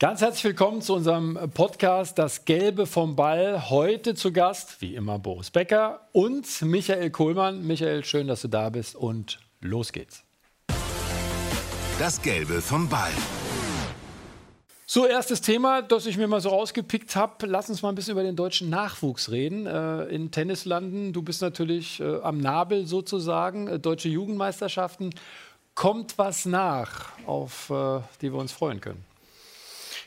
Ganz herzlich willkommen zu unserem Podcast Das Gelbe vom Ball. Heute zu Gast, wie immer, Boris Becker und Michael Kohlmann. Michael, schön, dass du da bist und los geht's. Das Gelbe vom Ball. So, erstes Thema, das ich mir mal so rausgepickt habe. Lass uns mal ein bisschen über den deutschen Nachwuchs reden. Äh, in Tennislanden, du bist natürlich äh, am Nabel sozusagen. Äh, deutsche Jugendmeisterschaften. Kommt was nach, auf äh, die wir uns freuen können?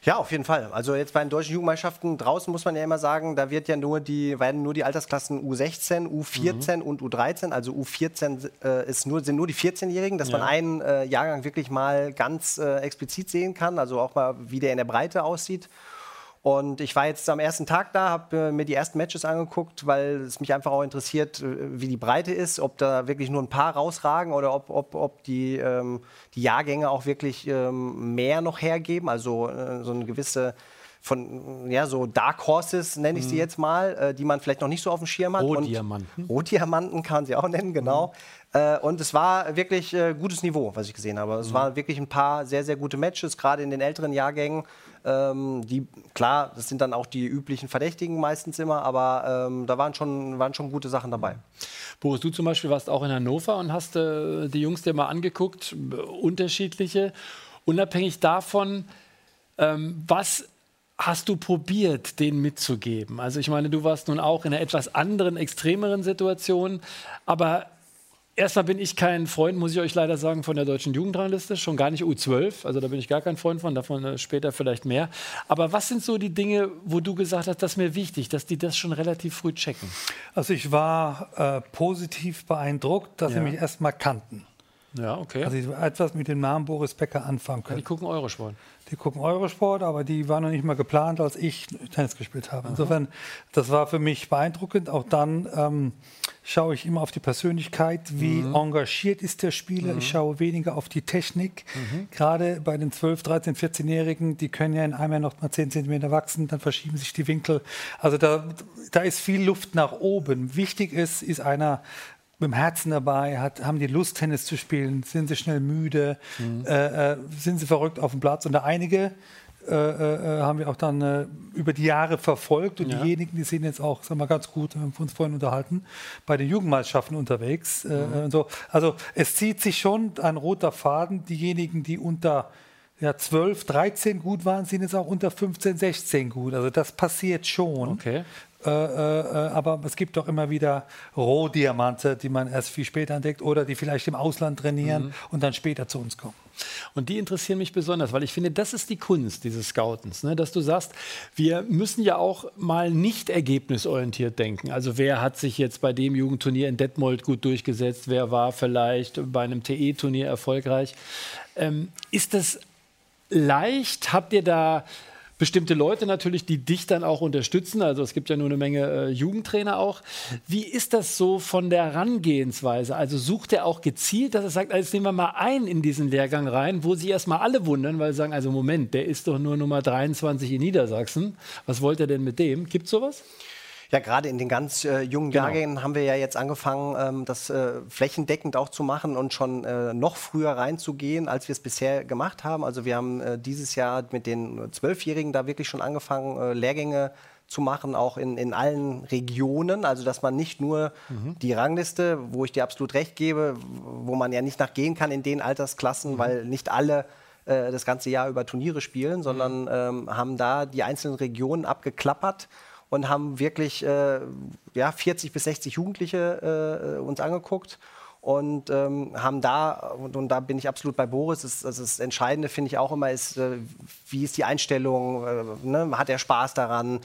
Ja, auf jeden Fall. Also jetzt bei den deutschen Jugendmannschaften draußen muss man ja immer sagen, da wird ja nur die, werden nur die Altersklassen U16, U14 mhm. und U13. Also U14 äh, ist nur, sind nur die 14-Jährigen, dass ja. man einen äh, Jahrgang wirklich mal ganz äh, explizit sehen kann, also auch mal, wie der in der Breite aussieht. Und ich war jetzt am ersten Tag da, habe äh, mir die ersten Matches angeguckt, weil es mich einfach auch interessiert, äh, wie die Breite ist, ob da wirklich nur ein paar rausragen oder ob, ob, ob die, ähm, die Jahrgänge auch wirklich ähm, mehr noch hergeben, also äh, so eine gewisse von ja so Dark Horses nenne ich sie mhm. jetzt mal, äh, die man vielleicht noch nicht so auf dem Schirm hat. Rohdiamanten. Rohdiamanten kann man sie auch nennen, genau. Mhm. Äh, und es war wirklich äh, gutes Niveau, was ich gesehen habe. Es mhm. waren wirklich ein paar sehr sehr gute Matches, gerade in den älteren Jahrgängen. Ähm, die, klar, das sind dann auch die üblichen Verdächtigen meistens immer, aber ähm, da waren schon, waren schon gute Sachen dabei. Boris, du zum Beispiel warst auch in Hannover und hast äh, die Jungs dir mal angeguckt, unterschiedliche. Unabhängig davon, ähm, was hast du probiert, den mitzugeben? Also ich meine, du warst nun auch in einer etwas anderen, extremeren Situation, aber Erstmal bin ich kein Freund, muss ich euch leider sagen, von der deutschen Jugendrangliste, schon gar nicht U12, also da bin ich gar kein Freund von, davon äh, später vielleicht mehr. Aber was sind so die Dinge, wo du gesagt hast, das ist mir wichtig, dass die das schon relativ früh checken? Also ich war äh, positiv beeindruckt, dass ja. sie mich erstmal kannten. Ja, okay. Also etwas mit dem Namen Boris Becker anfangen können. Ja, die gucken Eurosport. Die gucken Eurosport, aber die waren noch nicht mal geplant, als ich Tennis gespielt habe. Insofern, das war für mich beeindruckend. Auch dann ähm, schaue ich immer auf die Persönlichkeit, wie mhm. engagiert ist der Spieler. Mhm. Ich schaue weniger auf die Technik. Mhm. Gerade bei den 12, 13, 14-Jährigen, die können ja in einem Jahr noch mal 10 cm wachsen, dann verschieben sich die Winkel. Also da, da ist viel Luft nach oben. Wichtig ist, ist einer mit dem Herzen dabei, hat, haben die Lust, Tennis zu spielen, sind sie schnell müde, mhm. äh, äh, sind sie verrückt auf dem Platz. Und da einige äh, äh, haben wir auch dann äh, über die Jahre verfolgt. Und ja. diejenigen, die sind jetzt auch, sagen wir ganz gut, haben wir uns vorhin unterhalten, bei den Jugendmeisterschaften unterwegs. Äh, mhm. so. Also es zieht sich schon ein roter Faden. Diejenigen, die unter ja, 12, 13 gut waren, sind jetzt auch unter 15, 16 gut. Also das passiert schon. Okay. Äh, äh, äh, aber es gibt doch immer wieder Rohdiamante, die man erst viel später entdeckt oder die vielleicht im Ausland trainieren mhm. und dann später zu uns kommen. Und die interessieren mich besonders, weil ich finde, das ist die Kunst dieses Scoutens, ne? dass du sagst, wir müssen ja auch mal nicht ergebnisorientiert denken. Also wer hat sich jetzt bei dem Jugendturnier in Detmold gut durchgesetzt, wer war vielleicht bei einem TE-Turnier erfolgreich. Ähm, ist das leicht? Habt ihr da bestimmte Leute natürlich, die dich dann auch unterstützen. Also es gibt ja nur eine Menge äh, Jugendtrainer auch. Wie ist das so von der Herangehensweise? Also sucht er auch gezielt, dass er sagt, jetzt nehmen wir mal einen in diesen Lehrgang rein, wo sich erstmal alle wundern, weil sie sagen, also Moment, der ist doch nur Nummer 23 in Niedersachsen. Was wollt er denn mit dem? Gibt sowas? Ja, gerade in den ganz äh, jungen genau. Jahrgängen haben wir ja jetzt angefangen, ähm, das äh, flächendeckend auch zu machen und schon äh, noch früher reinzugehen, als wir es bisher gemacht haben. Also wir haben äh, dieses Jahr mit den Zwölfjährigen da wirklich schon angefangen, äh, Lehrgänge zu machen, auch in, in allen Regionen. Also dass man nicht nur mhm. die Rangliste, wo ich dir absolut recht gebe, wo man ja nicht nachgehen kann in den Altersklassen, mhm. weil nicht alle äh, das ganze Jahr über Turniere spielen, sondern mhm. ähm, haben da die einzelnen Regionen abgeklappert und haben wirklich äh, ja, 40 bis 60 Jugendliche äh, uns angeguckt und ähm, haben da, und, und, da bin ich absolut bei Boris, das, das, das Entscheidende finde ich auch immer ist, äh, wie ist die Einstellung, äh, ne? hat er Spaß daran,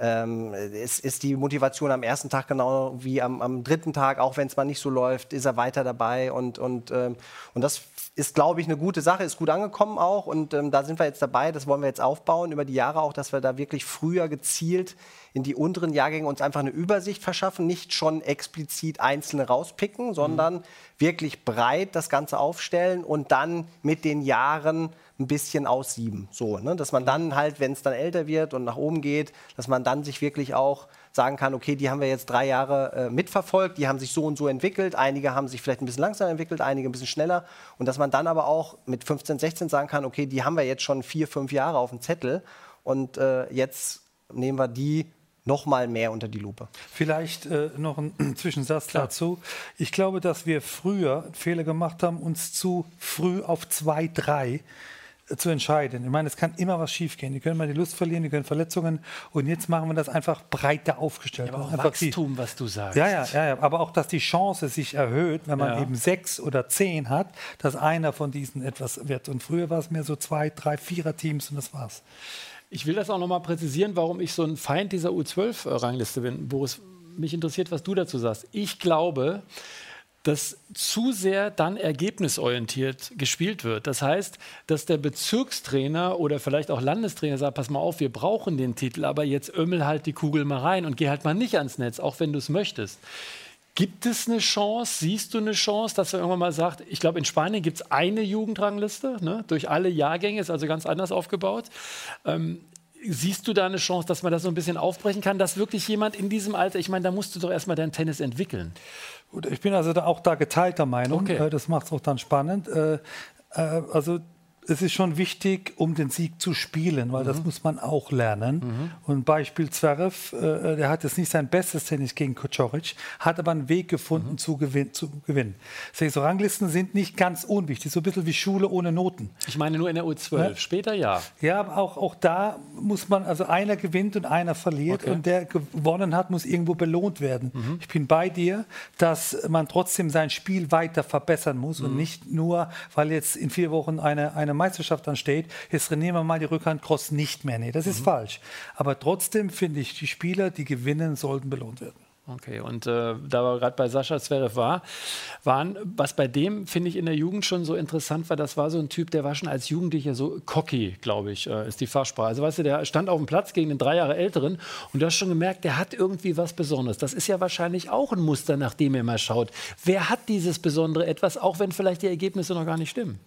ähm, ist, ist, die Motivation am ersten Tag genau wie am, am dritten Tag, auch wenn es mal nicht so läuft, ist er weiter dabei und, und, ähm, und das ist, glaube ich, eine gute Sache, ist gut angekommen auch und ähm, da sind wir jetzt dabei, das wollen wir jetzt aufbauen über die Jahre auch, dass wir da wirklich früher gezielt in die unteren Jahrgänge uns einfach eine Übersicht verschaffen, nicht schon explizit einzelne rauspicken, sondern mhm. wirklich breit das Ganze aufstellen und dann mit den Jahren ein bisschen aussieben. So, ne? Dass man dann halt, wenn es dann älter wird und nach oben geht, dass man dann sich wirklich auch sagen kann, okay, die haben wir jetzt drei Jahre äh, mitverfolgt, die haben sich so und so entwickelt, einige haben sich vielleicht ein bisschen langsamer entwickelt, einige ein bisschen schneller und dass man dann aber auch mit 15, 16 sagen kann, okay, die haben wir jetzt schon vier, fünf Jahre auf dem Zettel und äh, jetzt nehmen wir die noch mal mehr unter die Lupe. Vielleicht äh, noch ein Zwischensatz Klar. dazu. Ich glaube, dass wir früher Fehler gemacht haben, uns zu früh auf zwei, drei zu entscheiden. Ich meine, es kann immer was schiefgehen. Die können mal die Lust verlieren, die können Verletzungen. Und jetzt machen wir das einfach breiter aufgestellt. Ja, aber auch einfach Wachstum, die, was du sagst. Ja, ja, ja, ja, aber auch, dass die Chance sich erhöht, wenn man ja. eben sechs oder zehn hat, dass einer von diesen etwas wird. Und früher war es mehr so zwei, drei, vierer Teams und das war's. Ich will das auch noch mal präzisieren, warum ich so ein Feind dieser U12-Rangliste bin. Boris, mich interessiert, was du dazu sagst. Ich glaube, dass zu sehr dann ergebnisorientiert gespielt wird. Das heißt, dass der Bezirkstrainer oder vielleicht auch Landestrainer sagt, pass mal auf, wir brauchen den Titel, aber jetzt ömmel halt die Kugel mal rein und geh halt mal nicht ans Netz, auch wenn du es möchtest. Gibt es eine Chance, siehst du eine Chance, dass er irgendwann mal sagt, ich glaube, in Spanien gibt es eine Jugendrangliste, ne, durch alle Jahrgänge, ist also ganz anders aufgebaut. Ähm, siehst du da eine Chance, dass man das so ein bisschen aufbrechen kann, dass wirklich jemand in diesem Alter, ich meine, da musst du doch erstmal dein Tennis entwickeln. Gut, ich bin also da auch da geteilter Meinung. Okay. Äh, das macht es auch dann spannend. Äh, äh, also es ist schon wichtig, um den Sieg zu spielen, weil mhm. das muss man auch lernen. Mhm. Und Beispiel Zverev, äh, der hat jetzt nicht sein bestes Tennis gegen Kocoric, hat aber einen Weg gefunden mhm. zu, gewin zu gewinnen. So Ranglisten sind nicht ganz unwichtig, so ein bisschen wie Schule ohne Noten. Ich meine nur in der U12, ja? später ja. Ja, aber auch, auch da muss man, also einer gewinnt und einer verliert okay. und der gewonnen hat, muss irgendwo belohnt werden. Mhm. Ich bin bei dir, dass man trotzdem sein Spiel weiter verbessern muss und mhm. nicht nur, weil jetzt in vier Wochen eine, eine Meisterschaft ansteht, jetzt trainieren wir mal die Rückhandcross nicht mehr. Nee, das ist mhm. falsch. Aber trotzdem finde ich, die Spieler, die gewinnen, sollten belohnt werden. Okay, und äh, da wir gerade bei Sascha Zverev war, waren, was bei dem, finde ich, in der Jugend schon so interessant war, das war so ein Typ, der war schon als Jugendlicher so cocky, glaube ich, äh, ist die Fachsprache. Also weißt du, der stand auf dem Platz gegen den drei Jahre Älteren und du hast schon gemerkt, der hat irgendwie was Besonderes. Das ist ja wahrscheinlich auch ein Muster, nach dem er mal schaut. Wer hat dieses besondere etwas, auch wenn vielleicht die Ergebnisse noch gar nicht stimmen?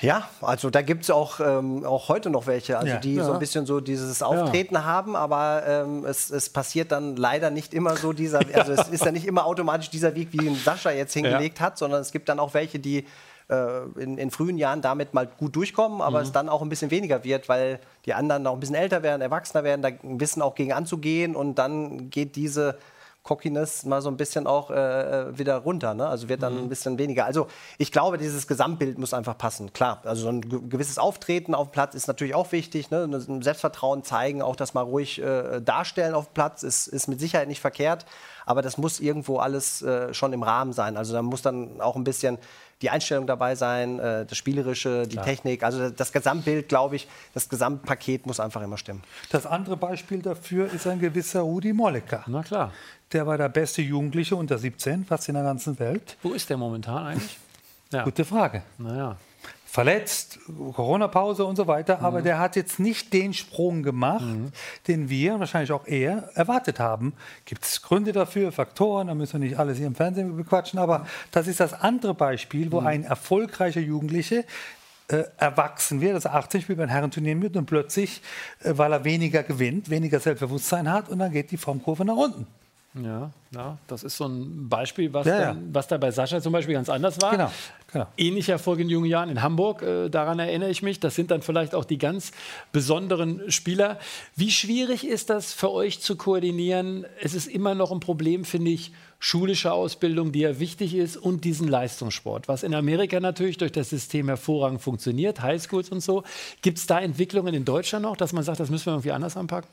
Ja, also da gibt es auch, ähm, auch heute noch welche, also ja. die ja. so ein bisschen so dieses Auftreten ja. haben, aber ähm, es, es passiert dann leider nicht immer so dieser, also es ist ja nicht immer automatisch dieser Weg, wie ihn Sascha jetzt hingelegt hat, sondern es gibt dann auch welche, die äh, in, in, frühen Jahren damit mal gut durchkommen, aber mhm. es dann auch ein bisschen weniger wird, weil die anderen auch ein bisschen älter werden, erwachsener werden, da wissen auch gegen anzugehen und dann geht diese Cockiness mal so ein bisschen auch äh, äh, wieder runter. Ne? Also wird dann mhm. ein bisschen weniger. Also ich glaube, dieses Gesamtbild muss einfach passen. Klar, also so ein gewisses Auftreten auf dem Platz ist natürlich auch wichtig. Ne? Ein Selbstvertrauen zeigen, auch das mal ruhig äh, darstellen auf dem Platz ist, ist mit Sicherheit nicht verkehrt. Aber das muss irgendwo alles äh, schon im Rahmen sein. Also da muss dann auch ein bisschen die Einstellung dabei sein, äh, das Spielerische, die Klar. Technik. Also das Gesamtbild, glaube ich, das Gesamtpaket muss einfach immer stimmen. Das andere Beispiel dafür ist ein gewisser Rudi Mollecker. Na klar. Der war der beste Jugendliche unter 17, fast in der ganzen Welt. Wo ist der momentan eigentlich? Ja. Gute Frage. Naja. Verletzt, Corona-Pause und so weiter, mhm. aber der hat jetzt nicht den Sprung gemacht, mhm. den wir, wahrscheinlich auch er, erwartet haben. Gibt es Gründe dafür, Faktoren, da müssen wir nicht alles hier im Fernsehen bequatschen, aber das ist das andere Beispiel, wo mhm. ein erfolgreicher Jugendliche äh, erwachsen wird, also 18 spielt beim Herrenturnier mit und plötzlich, äh, weil er weniger gewinnt, weniger Selbstbewusstsein hat und dann geht die Formkurve nach unten. Ja, ja, das ist so ein Beispiel, was, ja, dann, was da bei Sascha zum Beispiel ganz anders war. Genau, genau. Ähnlicher Erfolg in jungen Jahren in Hamburg, äh, daran erinnere ich mich. Das sind dann vielleicht auch die ganz besonderen Spieler. Wie schwierig ist das für euch zu koordinieren? Es ist immer noch ein Problem, finde ich, schulische Ausbildung, die ja wichtig ist, und diesen Leistungssport, was in Amerika natürlich durch das System hervorragend funktioniert, Highschools und so. Gibt es da Entwicklungen in Deutschland noch, dass man sagt, das müssen wir irgendwie anders anpacken?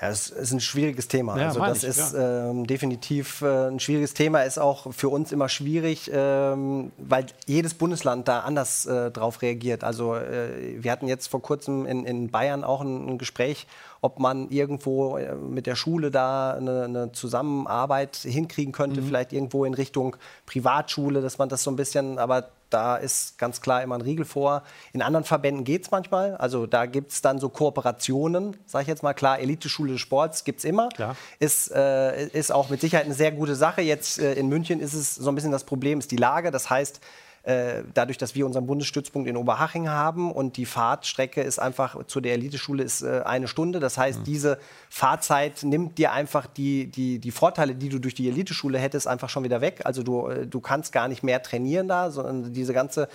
Ja, es ist ein schwieriges Thema. Ja, also das ich, ist ja. ähm, definitiv äh, ein schwieriges Thema, ist auch für uns immer schwierig, ähm, weil jedes Bundesland da anders äh, drauf reagiert. Also äh, wir hatten jetzt vor kurzem in, in Bayern auch ein, ein Gespräch, ob man irgendwo äh, mit der Schule da eine, eine Zusammenarbeit hinkriegen könnte, mhm. vielleicht irgendwo in Richtung Privatschule, dass man das so ein bisschen, aber da ist ganz klar immer ein Riegel vor. In anderen Verbänden geht es manchmal. Also da gibt es dann so Kooperationen, sage ich jetzt mal klar. Elite-Schule des Sports gibt es immer. Klar. Ist, äh, ist auch mit Sicherheit eine sehr gute Sache. Jetzt äh, in München ist es so ein bisschen das Problem, ist die Lage. Das heißt, äh, dadurch, dass wir unseren Bundesstützpunkt in Oberhaching haben und die Fahrtstrecke ist einfach zu der Eliteschule ist äh, eine Stunde. Das heißt, mhm. diese Fahrzeit nimmt dir einfach die, die, die Vorteile, die du durch die Eliteschule hättest, einfach schon wieder weg. Also du, äh, du kannst gar nicht mehr trainieren da, sondern diese ganze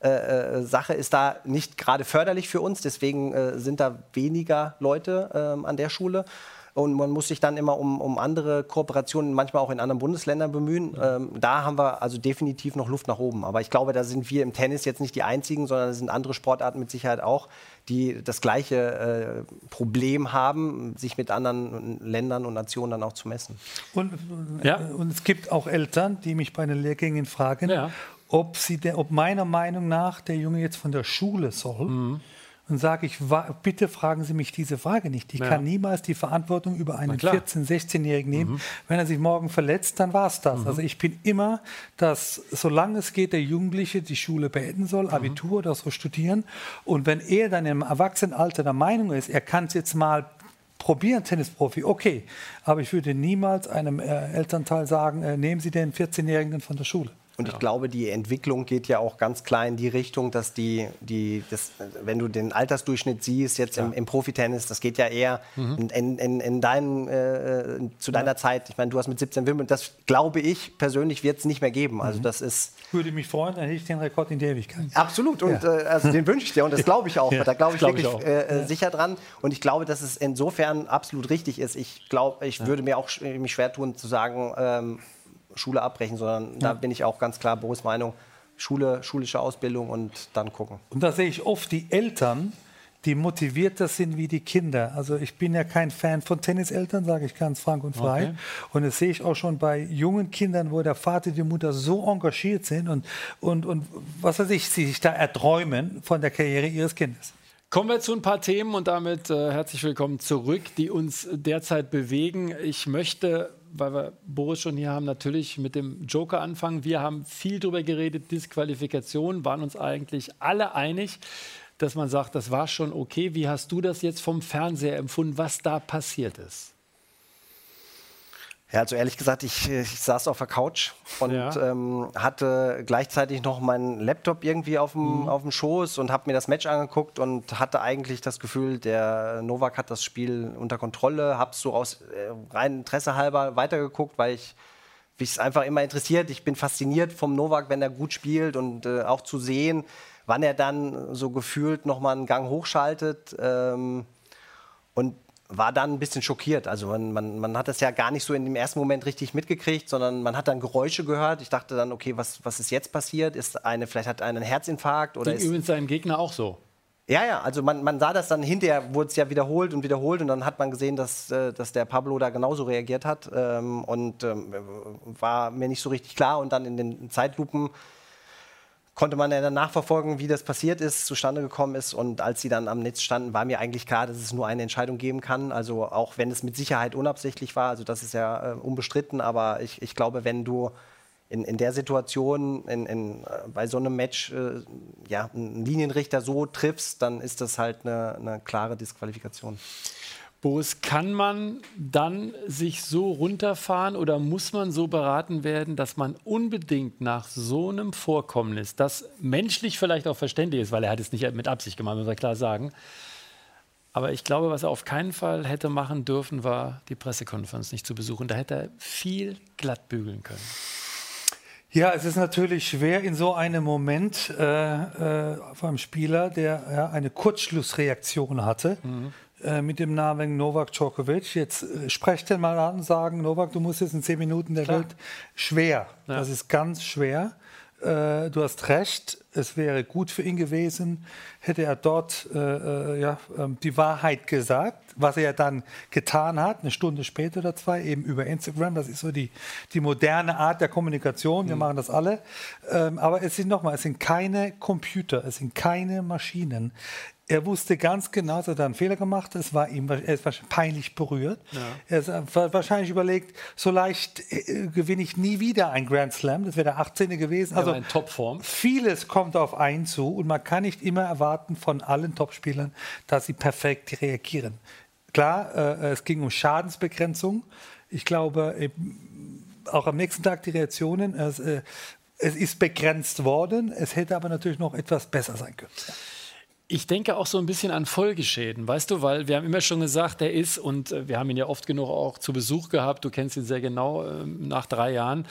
äh, äh Sache ist da nicht gerade förderlich für uns. Deswegen sind da weniger Leute ähm, an der Schule. Und man muss sich dann immer um, um andere Kooperationen, manchmal auch in anderen Bundesländern bemühen. Ähm, da haben wir also definitiv noch Luft nach oben. Aber ich glaube, da sind wir im Tennis jetzt nicht die Einzigen, sondern es sind andere Sportarten mit Sicherheit auch, die das gleiche äh, Problem haben, sich mit anderen Ländern und Nationen dann auch zu messen. Und, ja. und es gibt auch Eltern, die mich bei den Lehrgängen fragen, ja. ob, sie der, ob meiner Meinung nach der Junge jetzt von der Schule soll. Mhm und sage ich, bitte fragen Sie mich diese Frage nicht. Ich ja. kann niemals die Verantwortung über einen 14-, 16-Jährigen nehmen. Mhm. Wenn er sich morgen verletzt, dann war es das. Mhm. Also ich bin immer, dass solange es geht, der Jugendliche die Schule beenden soll, mhm. Abitur oder so studieren. Und wenn er dann im Erwachsenenalter der Meinung ist, er kann es jetzt mal probieren, Tennisprofi, okay. Aber ich würde niemals einem äh, Elternteil sagen, äh, nehmen Sie den 14-Jährigen von der Schule. Und ja. ich glaube, die Entwicklung geht ja auch ganz klar in die Richtung, dass die, die das, wenn du den Altersdurchschnitt siehst, jetzt ja. im, im Profitennis, das geht ja eher mhm. in, in, in dein, äh, zu deiner ja. Zeit. Ich meine, du hast mit 17 Wimbledon, das glaube ich persönlich wird es nicht mehr geben. Also mhm. das ist. Würde mich freuen, dann hätte ich den Rekord in der Ewigkeit. Absolut. Und äh, also den wünsche ich dir und das glaube ich auch. Da glaube ich glaub wirklich ich äh, äh sicher dran. Und ich glaube, dass es insofern absolut richtig ist. Ich glaube, ich würde mir auch mich schwer tun zu sagen, ähm, Schule abbrechen, sondern ja. da bin ich auch ganz klar Boris Meinung, Schule, schulische Ausbildung und dann gucken. Und da sehe ich oft die Eltern, die motivierter sind wie die Kinder. Also ich bin ja kein Fan von Tenniseltern, sage ich ganz frank und frei. Okay. Und das sehe ich auch schon bei jungen Kindern, wo der Vater und die Mutter so engagiert sind und, und, und was weiß ich, sie sich da erträumen von der Karriere ihres Kindes. Kommen wir zu ein paar Themen und damit äh, herzlich willkommen zurück, die uns derzeit bewegen. Ich möchte weil wir Boris schon hier haben, natürlich mit dem Joker anfangen. Wir haben viel darüber geredet, Disqualifikation, waren uns eigentlich alle einig, dass man sagt, das war schon okay. Wie hast du das jetzt vom Fernseher empfunden, was da passiert ist? Ja, also ehrlich gesagt, ich, ich saß auf der Couch und ja. ähm, hatte gleichzeitig noch meinen Laptop irgendwie auf dem, mhm. auf dem Schoß und habe mir das Match angeguckt und hatte eigentlich das Gefühl, der Novak hat das Spiel unter Kontrolle. Habe so aus äh, rein Interesse halber weitergeguckt, weil ich mich es einfach immer interessiert. Ich bin fasziniert vom Novak, wenn er gut spielt und äh, auch zu sehen, wann er dann so gefühlt noch mal einen Gang hochschaltet. Ähm, und war dann ein bisschen schockiert. Also man, man, man hat das ja gar nicht so in dem ersten Moment richtig mitgekriegt, sondern man hat dann Geräusche gehört. Ich dachte dann, okay, was, was ist jetzt passiert? Ist eine, vielleicht hat einen Herzinfarkt oder ist übrigens seinem Gegner auch so. Ja, ja, also man, man sah das dann hinterher, wurde es ja wiederholt und wiederholt und dann hat man gesehen, dass, äh, dass der Pablo da genauso reagiert hat ähm, und ähm, war mir nicht so richtig klar und dann in den Zeitlupen konnte man dann nachverfolgen, wie das passiert ist, zustande gekommen ist. Und als sie dann am Netz standen, war mir eigentlich klar, dass es nur eine Entscheidung geben kann. Also auch wenn es mit Sicherheit unabsichtlich war, also das ist ja äh, unbestritten, aber ich, ich glaube, wenn du in, in der Situation, in, in, äh, bei so einem Match, äh, ja, einen Linienrichter so triffst, dann ist das halt eine, eine klare Disqualifikation. Boris, kann man dann sich so runterfahren oder muss man so beraten werden, dass man unbedingt nach so einem Vorkommnis, das menschlich vielleicht auch verständlich ist, weil er hat es nicht mit Absicht gemacht, muss man klar sagen. Aber ich glaube, was er auf keinen Fall hätte machen dürfen, war die Pressekonferenz nicht zu besuchen. Da hätte er viel glatt bügeln können. Ja, es ist natürlich schwer in so einem Moment äh, äh, vom Spieler, der ja, eine Kurzschlussreaktion hatte, mhm. Äh, mit dem Namen Novak Djokovic. Jetzt äh, sprecht den mal an und sagen, Novak, du musst jetzt in zehn Minuten der Klar. Welt. Schwer. Ja. Das ist ganz schwer. Äh, du hast recht, es wäre gut für ihn gewesen, hätte er dort äh, äh ja, ähm, die Wahrheit gesagt, was er dann getan hat, eine Stunde später oder zwei, eben über Instagram. Das ist so die, die moderne Art der Kommunikation. Wir mhm. machen das alle. Ähm, aber es sind nochmal, es sind keine Computer, es sind keine Maschinen. Er wusste ganz genau, dass er da einen Fehler gemacht hat. Es war ihm, er ist peinlich berührt. Ja. Er hat wahrscheinlich überlegt, so leicht äh, gewinne ich nie wieder ein Grand Slam. Das wäre der 18. gewesen. Also in Topform. Vieles kommt auf einen zu und man kann nicht immer erwarten von allen Topspielern, dass sie perfekt reagieren. Klar, äh, es ging um Schadensbegrenzung. Ich glaube, auch am nächsten Tag die Reaktionen. Äh, es ist begrenzt worden. Es hätte aber natürlich noch etwas besser sein können. Ich denke auch so ein bisschen an Folgeschäden, weißt du, weil wir haben immer schon gesagt, er ist, und äh, wir haben ihn ja oft genug auch zu Besuch gehabt, du kennst ihn sehr genau äh, nach drei Jahren,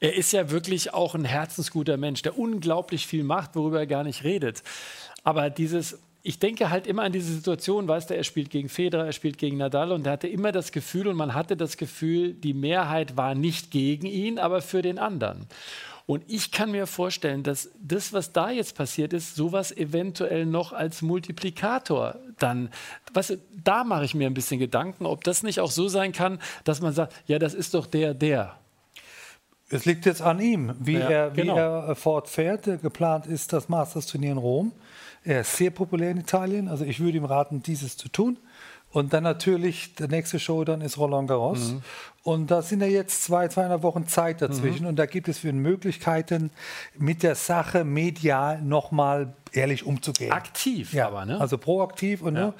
er ist ja wirklich auch ein herzensguter Mensch, der unglaublich viel macht, worüber er gar nicht redet. Aber dieses, ich denke halt immer an diese Situation, weißt du, er spielt gegen Federer, er spielt gegen Nadal und er hatte immer das Gefühl und man hatte das Gefühl, die Mehrheit war nicht gegen ihn, aber für den anderen. Und ich kann mir vorstellen, dass das, was da jetzt passiert ist, sowas eventuell noch als Multiplikator dann, weißt du, da mache ich mir ein bisschen Gedanken, ob das nicht auch so sein kann, dass man sagt, ja, das ist doch der, der. Es liegt jetzt an ihm, wie, ja, er, wie genau. er fortfährt. Geplant ist das Masters-Turnier in Rom. Er ist sehr populär in Italien, also ich würde ihm raten, dieses zu tun. Und dann natürlich, der nächste Show dann ist Roland Garros. Mhm. Und da sind ja jetzt zwei, zweieinhalb Wochen Zeit dazwischen. Mhm. Und da gibt es für Möglichkeiten, mit der Sache medial nochmal ehrlich umzugehen. Aktiv, ja, aber, ne? Also proaktiv. Und ja.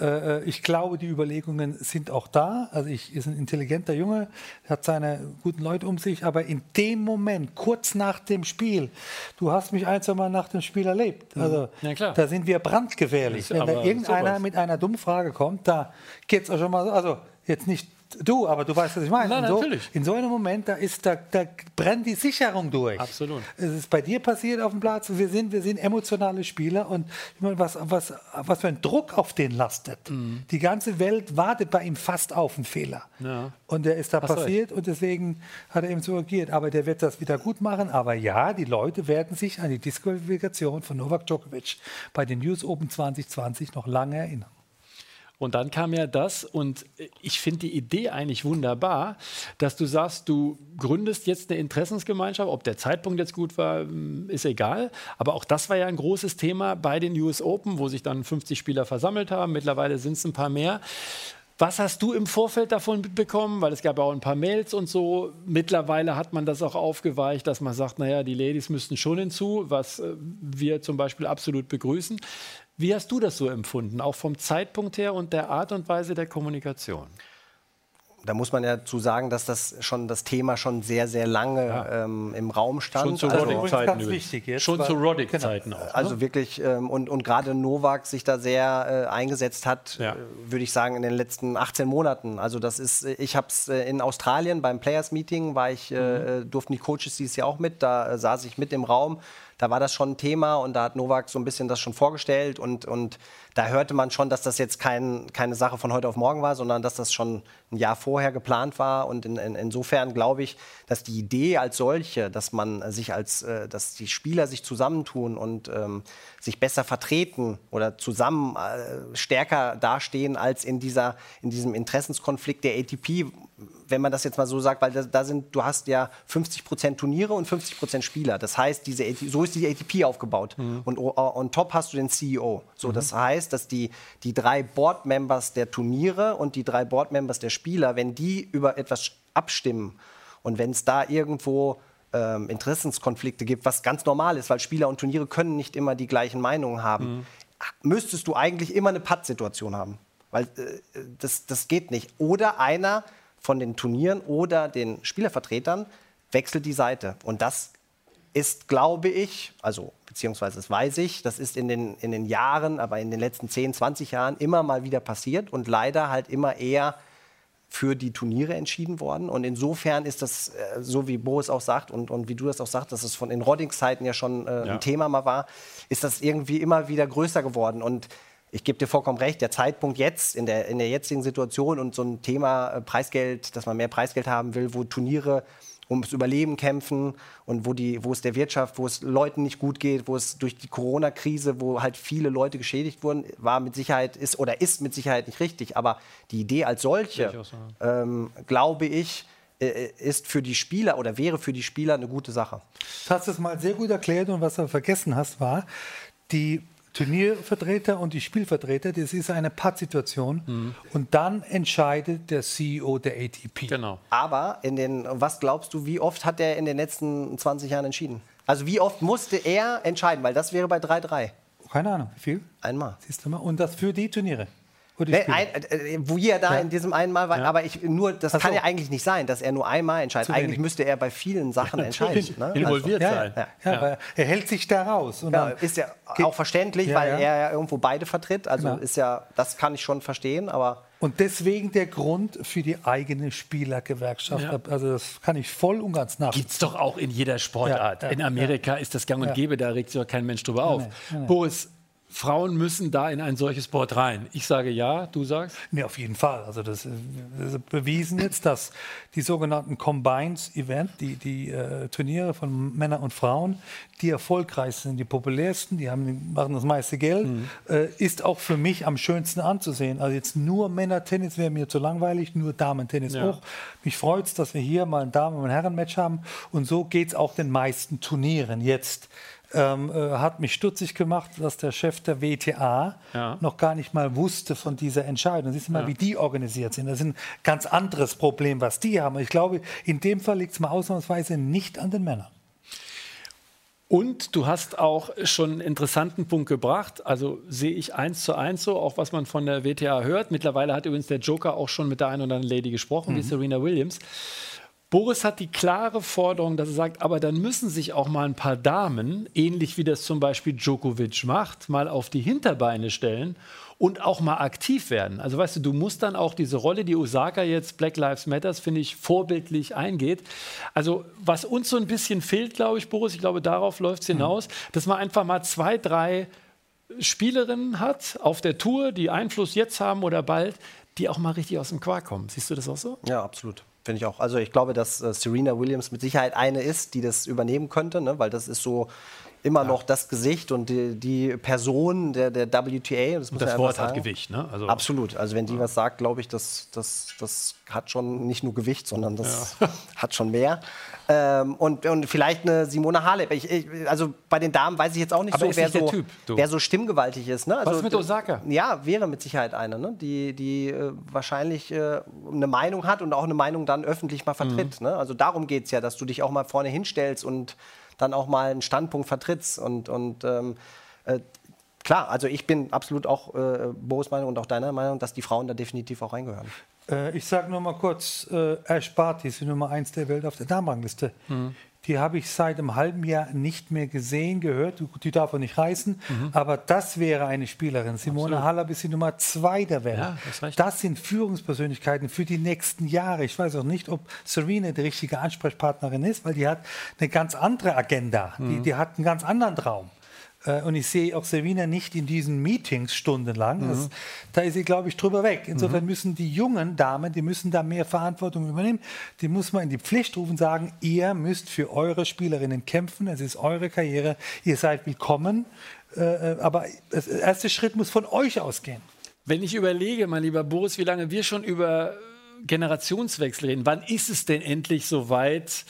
ne, äh, ich glaube, die Überlegungen sind auch da. Also ich ist ein intelligenter Junge, hat seine guten Leute um sich. Aber in dem Moment, kurz nach dem Spiel, du hast mich ein, zwei Mal nach dem Spiel erlebt. Mhm. Also ja, da sind wir brandgefährlich. Wenn da irgendeiner sowas. mit einer dummen Frage kommt, da geht es auch schon mal so. Also jetzt nicht du, aber du weißt, was ich meine. Nein, so, natürlich. In so einem Moment, da, ist, da, da brennt die Sicherung durch. Absolut. Es ist bei dir passiert auf dem Platz. Wir sind, wir sind emotionale Spieler und ich meine, was, was, was für ein Druck auf den lastet. Mhm. Die ganze Welt wartet bei ihm fast auf einen Fehler. Ja. Und der ist da Hast passiert und deswegen hat er eben so agiert. Aber der wird das wieder gut machen. Aber ja, die Leute werden sich an die Disqualifikation von Novak Djokovic bei den News Open 2020 noch lange erinnern. Und dann kam ja das, und ich finde die Idee eigentlich wunderbar, dass du sagst, du gründest jetzt eine Interessensgemeinschaft. Ob der Zeitpunkt jetzt gut war, hm, ist egal. Aber auch das war ja ein großes Thema bei den US Open, wo sich dann 50 Spieler versammelt haben. Mittlerweile sind es ein paar mehr. Was hast du im Vorfeld davon mitbekommen? Weil es gab ja auch ein paar Mails und so. Mittlerweile hat man das auch aufgeweicht, dass man sagt, naja, die Ladies müssten schon hinzu, was äh, wir zum Beispiel absolut begrüßen. Wie hast du das so empfunden, auch vom Zeitpunkt her und der Art und Weise der Kommunikation? da muss man ja zu sagen, dass das schon das Thema schon sehr, sehr lange ja. ähm, im Raum stand. Schon zu also, Roddick-Zeiten. Schon zu Roddick-Zeiten genau. auch. Ne? Also wirklich, ähm, und, und gerade Novak sich da sehr äh, eingesetzt hat, ja. äh, würde ich sagen, in den letzten 18 Monaten. Also das ist, ich habe es äh, in Australien beim Players Meeting, war ich, äh, mhm. Äh, durften die Coaches dieses Jahr auch mit, da äh, saß ich mit im Raum da war das schon ein Thema und da hat Novak so ein bisschen das schon vorgestellt und, und da hörte man schon, dass das jetzt kein, keine Sache von heute auf morgen war, sondern dass das schon ein Jahr vorher geplant war. Und in, in, insofern glaube ich, dass die Idee als solche, dass man sich als, äh, dass die Spieler sich zusammentun und ähm, sich besser vertreten oder zusammen äh, stärker dastehen als in dieser, in diesem Interessenskonflikt der ATP, wenn man das jetzt mal so sagt, weil da, da sind, du hast ja 50 Prozent Turniere und 50 Prozent Spieler. Das heißt, diese so ist die ATP aufgebaut. Mhm. Und on top hast du den CEO. So, mhm. das heißt, dass die, die drei Board-Members der Turniere und die drei Board-Members der Spieler, wenn die über etwas abstimmen und wenn es da irgendwo ähm, Interessenskonflikte gibt, was ganz normal ist, weil Spieler und Turniere können nicht immer die gleichen Meinungen haben, mhm. müsstest du eigentlich immer eine Patt-Situation haben. Weil äh, das, das geht nicht. Oder einer von den Turnieren oder den Spielervertretern wechselt die Seite. Und das ist, glaube ich, also beziehungsweise das weiß ich, das ist in den, in den Jahren, aber in den letzten 10, 20 Jahren immer mal wieder passiert und leider halt immer eher für die Turniere entschieden worden. Und insofern ist das, äh, so wie Boris auch sagt und, und wie du das auch sagst, dass es von den Roddings-Zeiten ja schon äh, ja. ein Thema mal war, ist das irgendwie immer wieder größer geworden. Und ich gebe dir vollkommen recht, der Zeitpunkt jetzt, in der, in der jetzigen Situation und so ein Thema äh, Preisgeld, dass man mehr Preisgeld haben will, wo Turniere ums Überleben kämpfen und wo, die, wo es der Wirtschaft, wo es Leuten nicht gut geht, wo es durch die Corona-Krise, wo halt viele Leute geschädigt wurden, war mit Sicherheit, ist oder ist mit Sicherheit nicht richtig. Aber die Idee als solche, ähm, glaube ich, äh, ist für die Spieler oder wäre für die Spieler eine gute Sache. Du hast es mal sehr gut erklärt und was du vergessen hast, war, die Turniervertreter und die Spielvertreter, das ist eine Pattsituation. Mhm. Und dann entscheidet der CEO der ATP. Genau. Aber in den, was glaubst du, wie oft hat er in den letzten 20 Jahren entschieden? Also wie oft musste er entscheiden? Weil das wäre bei 3-3. Keine Ahnung, wie viel? Einmal. Siehst du mal. Und das für die Turniere. Wo, nee, ein, äh, wo er da ja. in diesem einen Mal war. Ja. Aber ich, nur, das Ach kann so. ja eigentlich nicht sein, dass er nur einmal entscheidet. Eigentlich müsste er bei vielen Sachen entscheiden. Ne? Involviert also, sein. Ja, er hält sich da raus. ist ja auch verständlich, weil er ja irgendwo beide vertritt. Also genau. ist ja, das kann ich schon verstehen, aber. Und deswegen der Grund für die eigene Spielergewerkschaft. Ja. Also das kann ich voll und ganz nachvollziehen. Gibt es doch auch in jeder Sportart. Ja, ja, in Amerika ist das gang und gäbe, da regt sich doch kein Mensch drüber auf. Nee, nee. Boris, Frauen müssen da in ein solches Board rein. Ich sage ja, du sagst? Nee, auf jeden Fall. Also das ist bewiesen jetzt, dass die sogenannten Combines Event, die, die äh, Turniere von Männern und Frauen, die erfolgreichsten, die populärsten, die haben, machen das meiste Geld, mhm. äh, ist auch für mich am schönsten anzusehen. Also jetzt nur Männer-Tennis wäre mir zu langweilig, nur Damen-Tennis ja. hoch. Mich freut es, dass wir hier mal ein Damen- und Herren-Match haben. Und so geht es auch den meisten Turnieren jetzt ähm, äh, hat mich stutzig gemacht, dass der Chef der WTA ja. noch gar nicht mal wusste von dieser Entscheidung. Siehst du mal, ja. wie die organisiert sind. Das ist ein ganz anderes Problem, was die haben. Ich glaube, in dem Fall liegt es mal ausnahmsweise nicht an den Männern. Und du hast auch schon einen interessanten Punkt gebracht. Also sehe ich eins zu eins so, auch was man von der WTA hört. Mittlerweile hat übrigens der Joker auch schon mit der einen oder anderen Lady gesprochen, mhm. wie Serena Williams. Boris hat die klare Forderung, dass er sagt, aber dann müssen sich auch mal ein paar Damen, ähnlich wie das zum Beispiel Djokovic macht, mal auf die Hinterbeine stellen und auch mal aktiv werden. Also weißt du, du musst dann auch diese Rolle, die Osaka jetzt Black Lives Matters, finde ich, vorbildlich eingeht. Also was uns so ein bisschen fehlt, glaube ich, Boris, ich glaube, darauf läuft es hinaus, mhm. dass man einfach mal zwei, drei Spielerinnen hat auf der Tour, die Einfluss jetzt haben oder bald, die auch mal richtig aus dem Quark kommen. Siehst du das auch so? Ja, absolut. Finde ich auch. Also ich glaube, dass äh, Serena Williams mit Sicherheit eine ist, die das übernehmen könnte, ne? weil das ist so immer ja. noch das Gesicht und die, die Person der, der WTA. Das, das Wort hat Gewicht, ne? Also Absolut. Also wenn die ja. was sagt, glaube ich, das, das, das hat schon nicht nur Gewicht, sondern das ja. hat schon mehr. Ähm, und, und vielleicht eine Simone Halep. Ich, ich, also bei den Damen weiß ich jetzt auch nicht Aber so, wer, nicht so typ, wer so stimmgewaltig ist. Ne? Also, Was mit Osaka? Ja, wäre mit Sicherheit eine, ne? die, die äh, wahrscheinlich äh, eine Meinung hat und auch eine Meinung dann öffentlich mal vertritt. Mhm. Ne? Also darum geht es ja, dass du dich auch mal vorne hinstellst und dann auch mal einen Standpunkt vertrittst. Und, und ähm, äh, klar, also ich bin absolut auch äh, Boris Meinung und auch deiner Meinung, dass die Frauen da definitiv auch reingehören. Äh, ich sage nur mal kurz, äh, Ash Barty ist die Nummer 1 der Welt auf der Damenrangliste. Mhm. Die habe ich seit einem halben Jahr nicht mehr gesehen, gehört. Die darf er nicht reißen. Mhm. Aber das wäre eine Spielerin. Simone Absolut. Halep ist die Nummer 2 der Welt. Ja, das, das, sind Führungspersönlichkeiten für die nächsten Jahre. Ich weiß auch nicht, ob Serena die richtige Ansprechpartnerin ist, weil die hat eine ganz andere Agenda. Mhm. Die, die hat einen ganz anderen Traum. Äh, und ich sehe auch Sevina nicht in diesen Meetings stundenlang. Mhm. Das, da ist sie, glaube ich, drüber weg. Insofern mhm. müssen die jungen Damen, die müssen da mehr Verantwortung übernehmen. Die muss man in die Pflicht rufen und sagen, ihr müsst für eure Spielerinnen kämpfen. Es ist eure Karriere. Ihr seid willkommen. Äh, äh, aber der erste Schritt muss von euch ausgehen. Wenn ich überlege, mein lieber Boris, wie lange wir schon über Generationswechsel reden, wann ist es denn endlich soweit?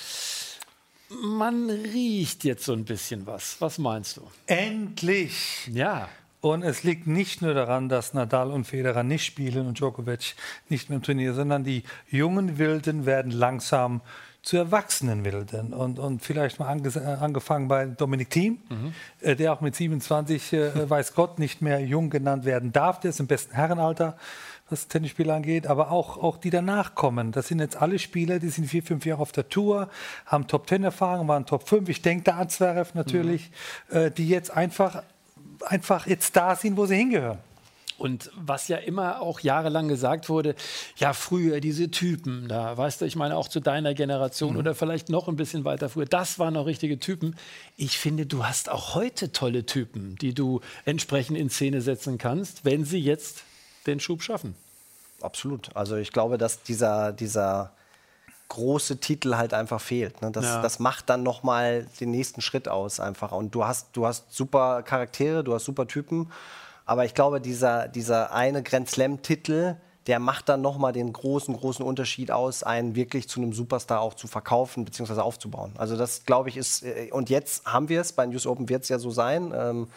Man riecht jetzt so ein bisschen was. Was meinst du? Endlich! Ja. Und es liegt nicht nur daran, dass Nadal und Federer nicht spielen und Djokovic nicht mehr im Turnier, sondern die jungen Wilden werden langsam zu erwachsenen Wilden. Und, und vielleicht mal ange angefangen bei Dominik Thiem, mhm. äh, der auch mit 27, äh, weiß Gott, nicht mehr jung genannt werden darf. Der ist im besten Herrenalter was Tennisspieler angeht, aber auch, auch die danach kommen. Das sind jetzt alle Spieler, die sind vier, fünf Jahre auf der Tour, haben Top Ten Erfahrung, waren Top 5. Ich denke da an Zverev natürlich, mhm. äh, die jetzt einfach, einfach jetzt da sind, wo sie hingehören. Und was ja immer auch jahrelang gesagt wurde, ja, früher diese Typen, da weißt du, ich meine auch zu deiner Generation mhm. oder vielleicht noch ein bisschen weiter früher, das waren noch richtige Typen. Ich finde, du hast auch heute tolle Typen, die du entsprechend in Szene setzen kannst, wenn sie jetzt den Schub schaffen. Absolut. Also ich glaube, dass dieser, dieser große Titel halt einfach fehlt. Ne? Das, ja. das macht dann noch mal den nächsten Schritt aus einfach. Und du hast, du hast super Charaktere, du hast super Typen. Aber ich glaube, dieser, dieser eine Grand Slam-Titel, der macht dann noch mal den großen, großen Unterschied aus, einen wirklich zu einem Superstar auch zu verkaufen bzw. aufzubauen. Also das, glaube ich, ist, äh, und jetzt haben wir es, bei News Open wird es ja so sein, ähm,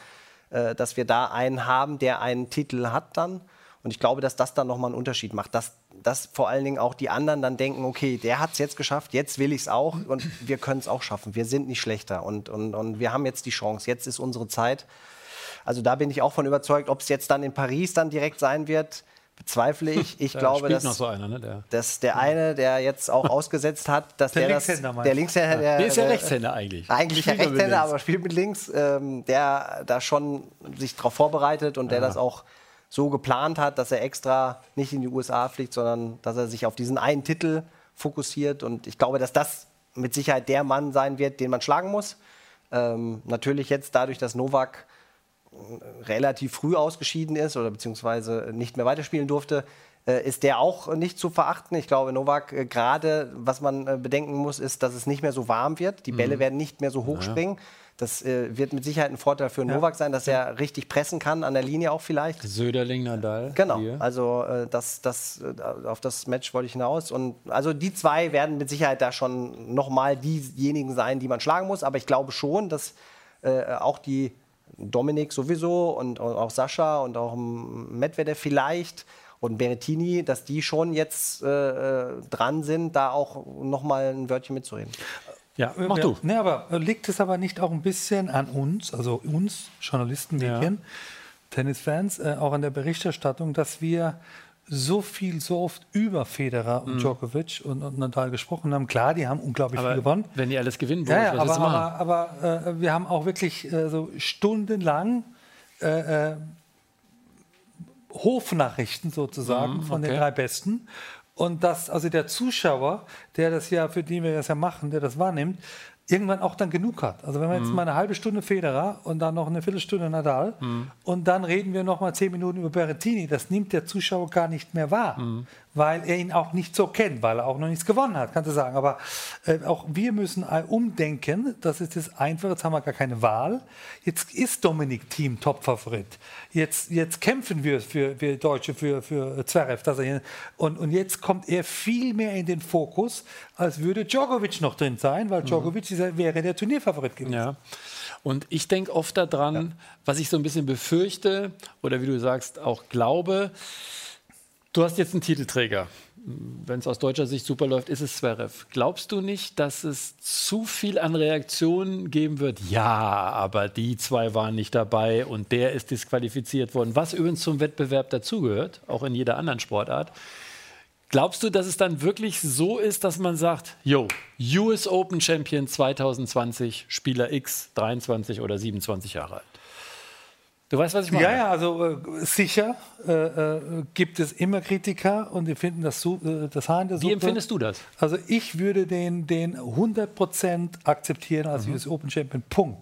äh, dass wir da einen haben, der einen Titel hat dann und ich glaube, dass das dann nochmal einen Unterschied macht, dass, dass vor allen Dingen auch die anderen dann denken, okay, der hat es jetzt geschafft, jetzt will ich es auch und wir können es auch schaffen. Wir sind nicht schlechter und, und, und wir haben jetzt die Chance, jetzt ist unsere Zeit. Also da bin ich auch von überzeugt, ob es jetzt dann in Paris dann direkt sein wird, bezweifle ich. Ich Da glaube, dass, noch so einer, ne? Der, dass der eine, der jetzt auch ausgesetzt hat, dass Der der, das, Linkshänder meinst der? Linkshänder, der, der ist ja der- Rechtshänder eigentlich. eigentlich ja Rechtshänder, aber spielt mit links, ähm, der da schon sich darauf vorbereitet und der das auch so geplant hat, dass er extra nicht in die USA fliegt, sondern dass er sich auf diesen einen Titel fokussiert. Und ich glaube, dass das mit Sicherheit der Mann sein wird, den man schlagen muss. Ähm, natürlich jetzt dadurch, dass Novak äh, relativ früh ausgeschieden ist oder beziehungsweise nicht mehr weiterspielen durfte, äh, ist der auch nicht zu verachten. Ich glaube, Novak äh, gerade, was man äh, bedenken muss, ist, dass es nicht mehr so warm wird. Die Bälle werden nicht mehr so hoch springen. Das äh, wird mit Sicherheit ein Vorteil für Novak sein, dass er richtig pressen kann, an der Linie auch vielleicht. Söderling, Nadal. Genau, hier. also äh, das, das, äh, auf das Match wollte ich hinaus. Und also die zwei werden mit Sicherheit da schon nochmal diejenigen sein, die man schlagen muss. Aber ich glaube schon, dass äh, auch die Dominik sowieso und, und auch Sascha und auch Medvedev vielleicht und Berrettini, dass die schon jetzt äh, äh, dran sind, da auch nochmal ein Wörtchen mitzureden. Ja, mach ja, du. Ne, aber äh, liegt es aber nicht auch ein bisschen an uns, also uns, Journalisten, Medien, Tennisfans, äh, auch an der Berichterstattung, dass wir so viel, so oft über Federer Mhm. und Djokovic und, und Nadal gesprochen haben. Klar, die haben unglaublich viel Aber gewonnen. wenn die alles gewinnen, Ja, Boris, ja, willst aber, aber, aber äh, wir haben auch wirklich äh, so stundenlang äh, äh, Hofnachrichten sozusagen von den Mhm, okay. drei Besten. Und dass also der Zuschauer, der das ja, für den wir das ja machen, der das wahrnimmt, irgendwann auch dann genug hat. Also wenn wir jetzt Mhm. mal eine halbe Stunde Federer und dann noch eine Viertelstunde Nadal Mhm. und dann reden wir noch mal zehn Minuten über Berrettini, das nimmt der Zuschauer gar nicht mehr wahr, Mhm. Weil er ihn auch nicht so kennt, weil er auch noch nichts gewonnen hat, kannst du sagen. Aber äh, auch wir müssen umdenken, das ist das Einfache, jetzt haben wir gar keine Wahl. Jetzt ist Dominik Team Topfavorit. Jetzt, jetzt kämpfen wir für, wir Deutsche für, für Zverev. Dass er hier, und, und jetzt kommt er viel mehr in den Fokus, als würde Djokovic noch drin sein, weil Djokovic ist, ja- wäre der Turnierfavorit gewesen. Ja. Und ich denke oft daran, was ich so ein bisschen befürchte oder wie du sagst, auch glaube. Du hast jetzt einen Titelträger. Wenn es aus deutscher Sicht super läuft, ist es Zverev. Glaubst du nicht, dass es zu viel an Reaktionen geben wird? Ja, aber die zwei waren nicht dabei und der ist disqualifiziert worden. Was übrigens zum Wettbewerb dazugehört, auch in jeder anderen Sportart. Glaubst du, dass es dann wirklich so ist, dass man sagt, yo, US Open Champion 2020, Spieler X, 23 oder 27 Jahre alt? Du weißt, was ich meine? Ja, ja, also äh, sicher äh, äh, gibt es immer Kritiker und die finden das, äh, das Haar in der Wie Suppe. empfindest du das? Also ich würde den, den 100% akzeptieren als Mhm. US Open Champion, Punkt.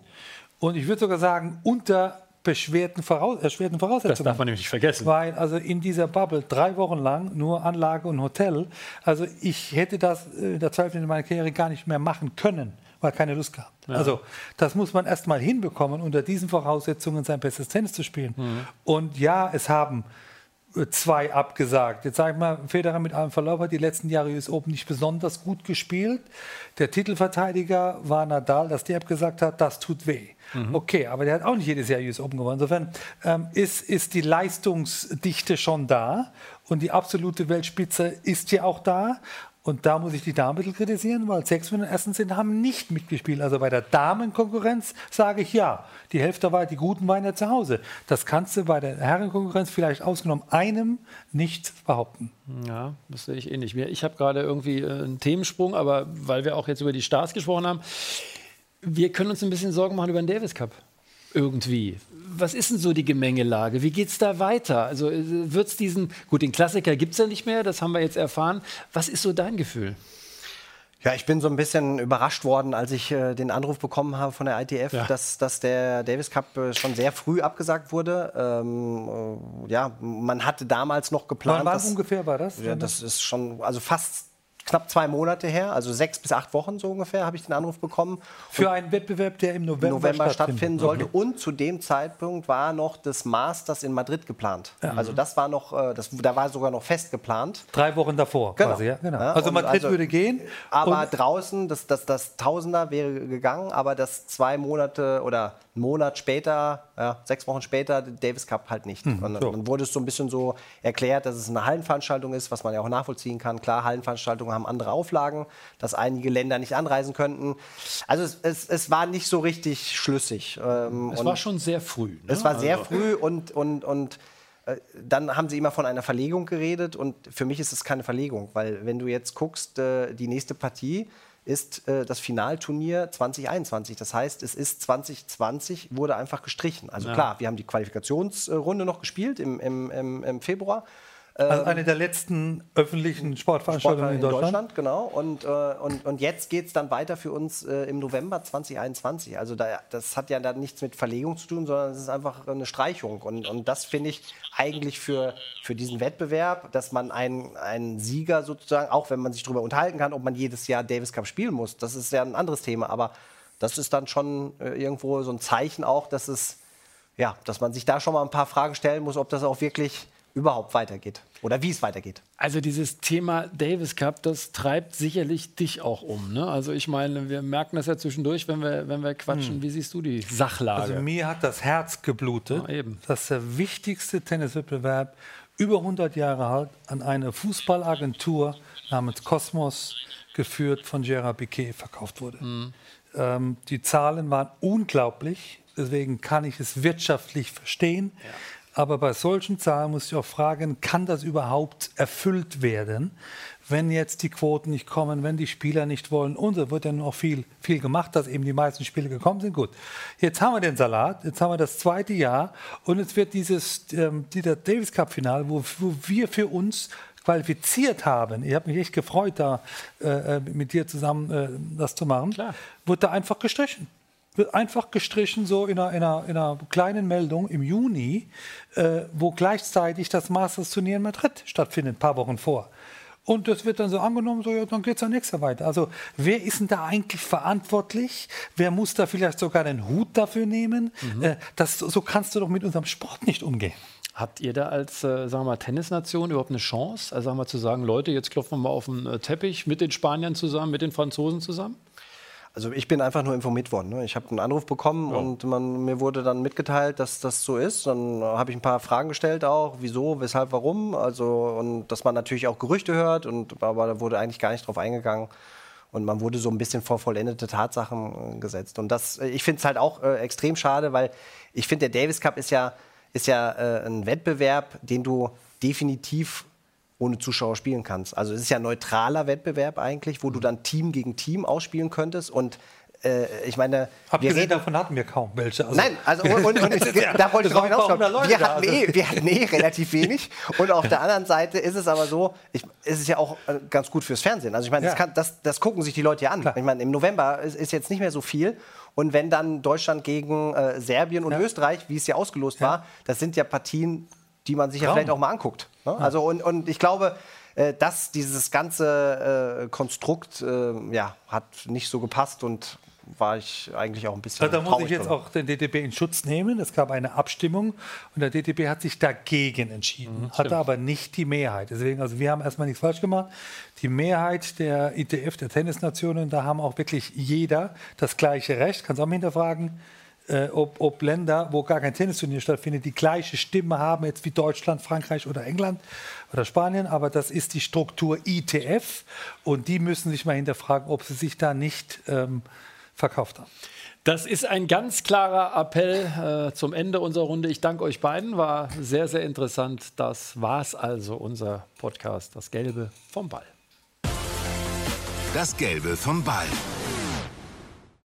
Und ich würde sogar sagen, unter beschwerten, Voraus erschwerten Das Voraussetzungen. darf man nämlich nicht vergessen. Weil also in dieser Bubble drei Wochen lang nur Anlage und Hotel, also ich hätte das äh, in der Zeit in meiner Karriere gar nicht mehr machen können, weil keine Lust gehabt. Also das muss man erst mal hinbekommen, unter diesen Voraussetzungen sein bestes Tennis zu spielen. Und ja, es haben äh, zwei abgesagt. Jetzt sage ich mal, Federer mit allem Verlauf hat die letzten Jahre US Open nicht besonders gut gespielt. Der Titelverteidiger war Nadal, dass der abgesagt hat, das tut weh. Okay, aber der hat auch nicht jedes Jahr US Open gewonnen. Insofern ähm, ist, ist die Leistungsdichte schon da und die absolute Weltspitze ist ja auch da. Und da muss ich die Damen ein bisschen kritisieren, weil sechs von den ersten sind haben nicht mitgespielt. Also bei der Damenkonkurrenz sage ich ja. Die Hälfte war, die Guten waren ja zu Hause. Das kannst du bei der Herrenkonkurrenz vielleicht ausgenommen einem nicht behaupten. Ja, das sehe ich ähnlich. Mir- Ich habe gerade irgendwie äh, einen Themensprung, aber weil wir auch jetzt über die Stars gesprochen haben, wir können uns ein bisschen Sorgen machen über den Davis Cup. Irgendwie. Was ist denn so die Gemengelage? Wie geht es da weiter? Also wird es diesen, gut, den Klassiker gibt es ja nicht mehr, das haben wir jetzt erfahren. Was ist so dein Gefühl? Ja, ich bin so ein bisschen überrascht worden, als ich äh, den Anruf bekommen habe von der ITF, Ja. dass, dass der Davis Cup äh, schon sehr früh abgesagt wurde. Ähm, äh, ja, man hatte damals noch geplant. Wann, wann ungefähr war das? Ja, das ist schon, also fast knapp zwei Monate her, also sechs bis acht Wochen so ungefähr, habe ich den Anruf bekommen. Für einen Wettbewerb, der im November, November stattfinden stattfinden sollte. Und zu dem Zeitpunkt war noch das Masters in Madrid geplant. Also das war noch, äh, das, da war sogar noch fest geplant. Drei Wochen davor Genau. quasi, ja, genau. Ja, also Madrid also- würde gehen. Aber draußen, das, das, das Tausender wäre gegangen, aber das zwei Monate oder einen Monat später, ja, sechs Wochen später, Davis Cup halt nicht. und dann, so. dann wurde es so ein bisschen so erklärt, dass es eine Hallenveranstaltung ist, was man ja auch nachvollziehen kann. Klar, Hallenveranstaltungen haben andere Auflagen, dass einige Länder nicht anreisen könnten. Also es, es, es war nicht so richtig schlüssig. Ähm, Es und- war schon sehr früh. Ne? es war sehr Also- früh und, und, und äh, dann haben sie immer von einer Verlegung geredet und für mich ist es keine Verlegung, weil wenn du jetzt guckst, äh, die nächste Partie ist äh, das Finalturnier 2021. Das heißt, es ist 2020, wurde einfach gestrichen. Also ja. klar, wir haben die Qualifikationsrunde noch gespielt im, im, im, im Februar. Also eine der letzten öffentlichen Sportveranstaltungen in, Deutschland. Deutschland. Genau. Und, äh, und, und jetzt geht es dann weiter für uns äh, im November 2021. Also da, das hat ja dann nichts mit Verlegung zu tun, sondern es ist einfach eine Streichung. Und, und das finde ich eigentlich für, für diesen Wettbewerb, dass man einen, einen Sieger sozusagen, auch wenn man sich darüber unterhalten kann, ob man jedes Jahr Davis Cup spielen muss, das ist ja ein anderes Thema. Aber das ist dann schon äh, irgendwo so ein Zeichen auch, dass es ja, dass man sich da schon mal ein paar Fragen stellen muss, ob das auch wirklich überhaupt weitergeht oder wie es weitergeht. Also dieses Thema Davis Cup, das treibt sicherlich dich auch um. Ne? Also ich meine, wir merken das ja zwischendurch, wenn wir, wenn wir quatschen. Hm. Wie siehst du die Sachlage? Also mir hat das Herz geblutet, ja, eben. dass der wichtigste Tenniswettbewerb über 100 Jahre alt an eine Fußballagentur namens Cosmos geführt von Gerard Piquet verkauft wurde. Hm. Ähm, die Zahlen waren unglaublich, deswegen kann ich es wirtschaftlich verstehen. Ja. Aber bei solchen Zahlen muss ich auch fragen, kann das überhaupt erfüllt werden, wenn jetzt die Quoten nicht kommen, wenn die Spieler nicht wollen? Und so wird ja noch viel, viel gemacht, dass eben die meisten Spieler gekommen sind. Gut, jetzt haben wir den Salat, jetzt haben wir das zweite Jahr und jetzt wird dieses ähm, dieser Davis Cup Final, wo, wo wir für uns qualifiziert haben, ich habe mich echt gefreut, da äh, äh, mit dir zusammen äh, das zu machen, Klar. wurde da einfach gestrichen wird einfach gestrichen, so in einer, in einer, in einer kleinen Meldung im Juni, äh, wo gleichzeitig das Masters-Turnier in Madrid stattfindet, ein paar Wochen vor. Und das wird dann so angenommen, so, ja, dann geht es dann nächster weiter. Also, wer ist denn da eigentlich verantwortlich? Wer muss da vielleicht sogar den Hut dafür nehmen? Mhm. Äh, das, so kannst du doch mit unserem Sport nicht umgehen. Habt ihr da als äh, sagen wir mal, Tennisnation überhaupt eine Chance, also sagen wir, zu sagen, Leute, jetzt klopfen wir mal auf den äh, Teppich mit den Spaniern zusammen, mit den Franzosen zusammen? Also ich bin einfach nur informiert worden. Ne? Ich habe einen Anruf bekommen ja. und man, mir wurde dann mitgeteilt, dass das so ist. Dann habe ich ein paar Fragen gestellt auch, wieso, weshalb, warum. Also und dass man natürlich auch Gerüchte hört und aber da wurde eigentlich gar nicht drauf eingegangen. Und man wurde so ein bisschen vor vollendete Tatsachen äh, gesetzt. Und das, äh, ich finde es halt auch äh, extrem schade, weil ich finde, der Davis Cup ist ja, ist ja äh, ein Wettbewerb, den du definitiv ohne Zuschauer spielen kannst. Also es ist ja ein neutraler Wettbewerb eigentlich, wo du dann Team gegen Team ausspielen könntest und äh, ich meine, Abgesehen davon hatten wir kaum welche. Also Nein, also und, und, und ja, da wollte ich drauf hinaus. Wir, hatten eh, wir hatten eh relativ wenig. Und auf der anderen Seite ist es aber so, ich, ist es ja auch äh, ganz gut fürs Fernsehen. Also ich meine, ja. das, das, das, gucken sich die Leute ja an. Klar. Ich meine, im November ist, ist, jetzt nicht mehr so viel. Und wenn dann Deutschland gegen äh, Serbien und ja. Österreich, wie es ja ausgelost war, das sind ja Partien, die man sich ja vielleicht auch mal anguckt. Ne? Also und, und ich glaube, äh, dass dieses ganze äh, Konstrukt äh, ja, hat nicht so gepasst und war ich eigentlich auch ein bisschen. Da muss ich jetzt auch den DTB in Schutz nehmen. Es gab eine Abstimmung und der DTB hat sich dagegen entschieden, mhm, hatte aber nicht die Mehrheit. Deswegen, also wir haben erstmal nichts falsch gemacht. Die Mehrheit der ITF, der Tennisnationen, da haben auch wirklich jeder das gleiche Recht. Kannst du auch mal hinterfragen äh, ob, ob, Länder, wo gar kein Tennisturnier stattfindet, die gleiche Stimme haben, jetzt wie Deutschland, Frankreich oder England oder Spanien. Aber das ist die Struktur ITF und die müssen sich mal hinterfragen, ob sie sich da nicht ähm, verkauft haben. Das ist ein ganz klarer Appell äh, zum Ende unserer Runde. Ich danke euch beiden, war sehr, sehr interessant. Das war es also, unser Podcast, das Gelbe vom Ball. Das Gelbe vom Ball.